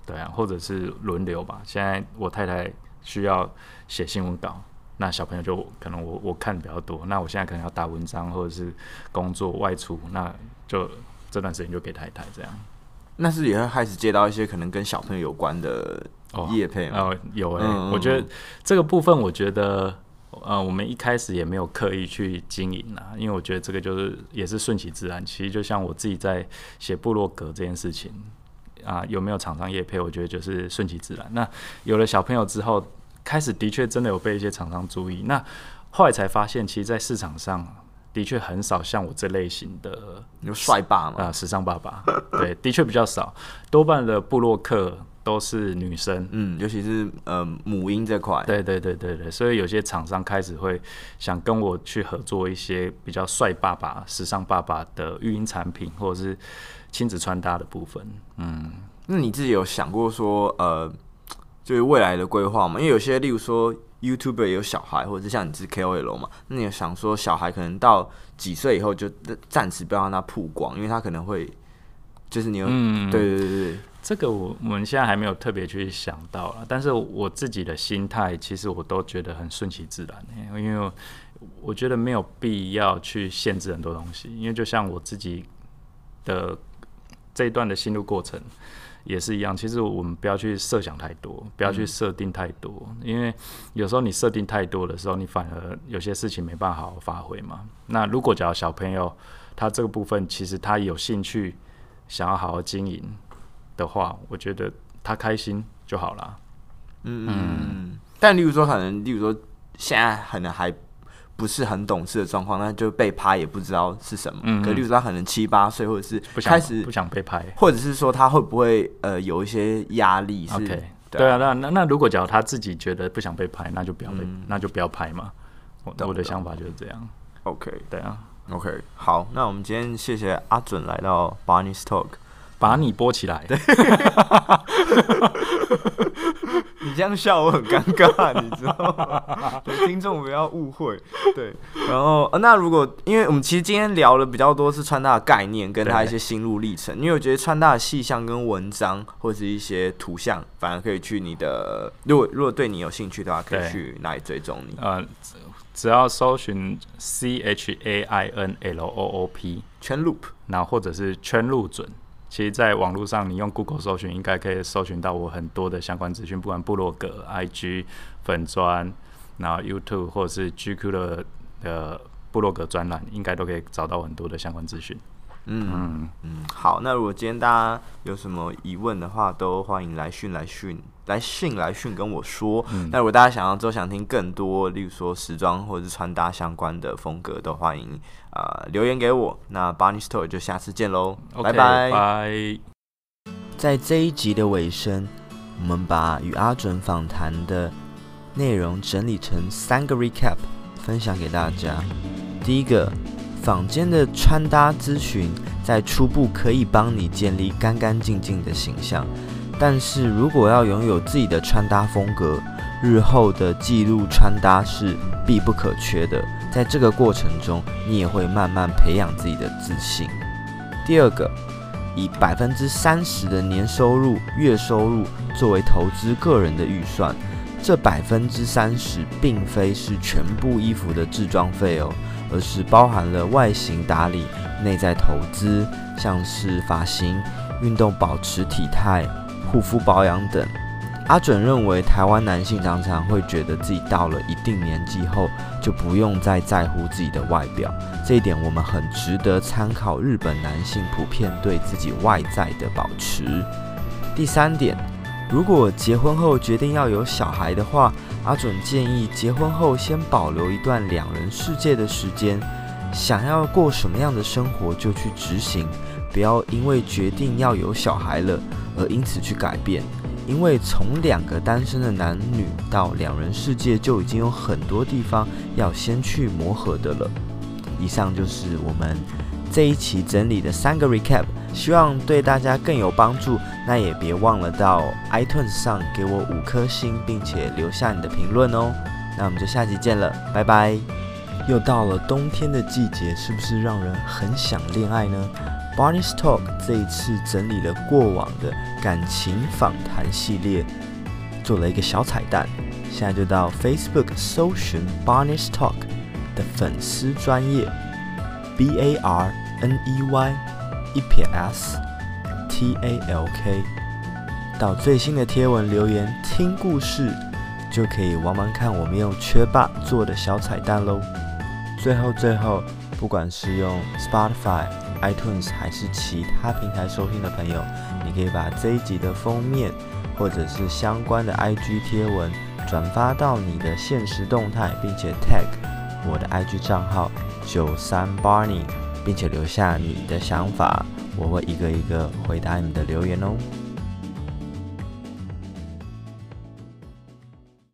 对啊，或者是轮流吧。现在我太太需要写新闻稿，那小朋友就可能我我看比较多。那我现在可能要打文章或者是工作外出，那就这段时间就给太太这样。那是也会开始接到一些可能跟小朋友有关的业配哦，哦，有哎、欸嗯，我觉得这个部分，我觉得。呃，我们一开始也没有刻意去经营啊，因为我觉得这个就是也是顺其自然。其实就像我自己在写部落格这件事情啊，有没有厂商业配，我觉得就是顺其自然。那有了小朋友之后，开始的确真的有被一些厂商注意。那后来才发现，其实，在市场上的确很少像我这类型的有帅爸嘛，啊，时尚爸爸，对，的确比较少，多半的布洛克。都是女生，嗯，尤其是呃母婴这块，对对对对对，所以有些厂商开始会想跟我去合作一些比较帅爸爸、时尚爸爸的育婴产品，或者是亲子穿搭的部分。嗯，那你自己有想过说，呃，就是未来的规划吗？因为有些，例如说 YouTuber 有小孩，或者是像你是 KOL 嘛，那你想说小孩可能到几岁以后就暂时不要让他曝光，因为他可能会就是你有，嗯，对对对对。这个我我们现在还没有特别去想到了，但是我自己的心态其实我都觉得很顺其自然，因为我觉得没有必要去限制很多东西，因为就像我自己的这一段的心路过程也是一样，其实我们不要去设想太多，不要去设定太多，因为有时候你设定太多的时候，你反而有些事情没办法好好发挥嘛。那如果假如小朋友他这个部分其实他有兴趣，想要好好经营。的话，我觉得他开心就好了。嗯嗯，但例如说，可能例如说，现在可能还不是很懂事的状况，那就被拍也不知道是什么。嗯，可例如说，他可能七八岁，或者是开始不想被拍，或者是说他会不会呃有一些压力是？okay, 对啊，那那那如果假如他自己觉得不想被拍，那就不要被，嗯、那就不要拍嘛。我我的想法就是这样。OK，对啊，OK，好，那我们今天谢谢阿准来到 Barney's Talk。把你播起来，对 你这样笑我很尴尬，你知道吗？听众不要误会。对，然后那如果因为我们其实今天聊了比较多是穿搭的概念，跟他一些心路历程，因为我觉得穿搭的细项跟文章或者是一些图像，反而可以去你的，如果 如果对你有兴趣的话，可以去哪里追踪你？呃，只要搜寻 C H A I N L O O P 圈 loop，然后或者是圈路准。其实，在网络上，你用 Google 搜寻，应该可以搜寻到我很多的相关资讯，不管部落格、IG、粉专，然后 YouTube 或者是 GQ 的呃部落格专栏，应该都可以找到很多的相关资讯。嗯嗯嗯，好，那如果今天大家有什么疑问的话，都欢迎来讯来讯来信来讯跟我说。嗯、那如果大家想要之后想听更多，例如说时装或者是穿搭相关的风格，都欢迎啊、呃、留言给我。那 Barney Store 就下次见喽，拜拜拜。在这一集的尾声，我们把与阿准访谈的内容整理成三个 recap，分享给大家。第一个。坊间的穿搭咨询在初步可以帮你建立干干净净的形象，但是如果要拥有自己的穿搭风格，日后的记录穿搭是必不可缺的。在这个过程中，你也会慢慢培养自己的自信。第二个，以百分之三十的年收入、月收入作为投资个人的预算，这百分之三十并非是全部衣服的制装费哦。而是包含了外形打理、内在投资，像是发型、运动保持体态、护肤保养等。阿准认为，台湾男性常常会觉得自己到了一定年纪后，就不用再在乎自己的外表。这一点我们很值得参考日本男性普遍对自己外在的保持。第三点，如果结婚后决定要有小孩的话，阿准建议结婚后先保留一段两人世界的时间，想要过什么样的生活就去执行，不要因为决定要有小孩了而因此去改变，因为从两个单身的男女到两人世界就已经有很多地方要先去磨合的了。以上就是我们这一期整理的三个 recap。希望对大家更有帮助，那也别忘了到 iTunes 上给我五颗星，并且留下你的评论哦。那我们就下期见了，拜拜。又到了冬天的季节，是不是让人很想恋爱呢？Barney's Talk 这一次整理了过往的感情访谈系列，做了一个小彩蛋。现在就到 Facebook 搜寻 Barney's Talk 的粉丝专业，B A R N E Y。一撇 S T A L K，到最新的贴文留言听故事，就可以玩玩看我们用缺霸做的小彩蛋喽。最后最后，不管是用 Spotify、iTunes 还是其他平台收听的朋友，你可以把这一集的封面或者是相关的 IG 贴文转发到你的现实动态，并且 tag 我的 IG 账号九三 Barney。并且留下你的想法，我会一个一个回答你的留言哦。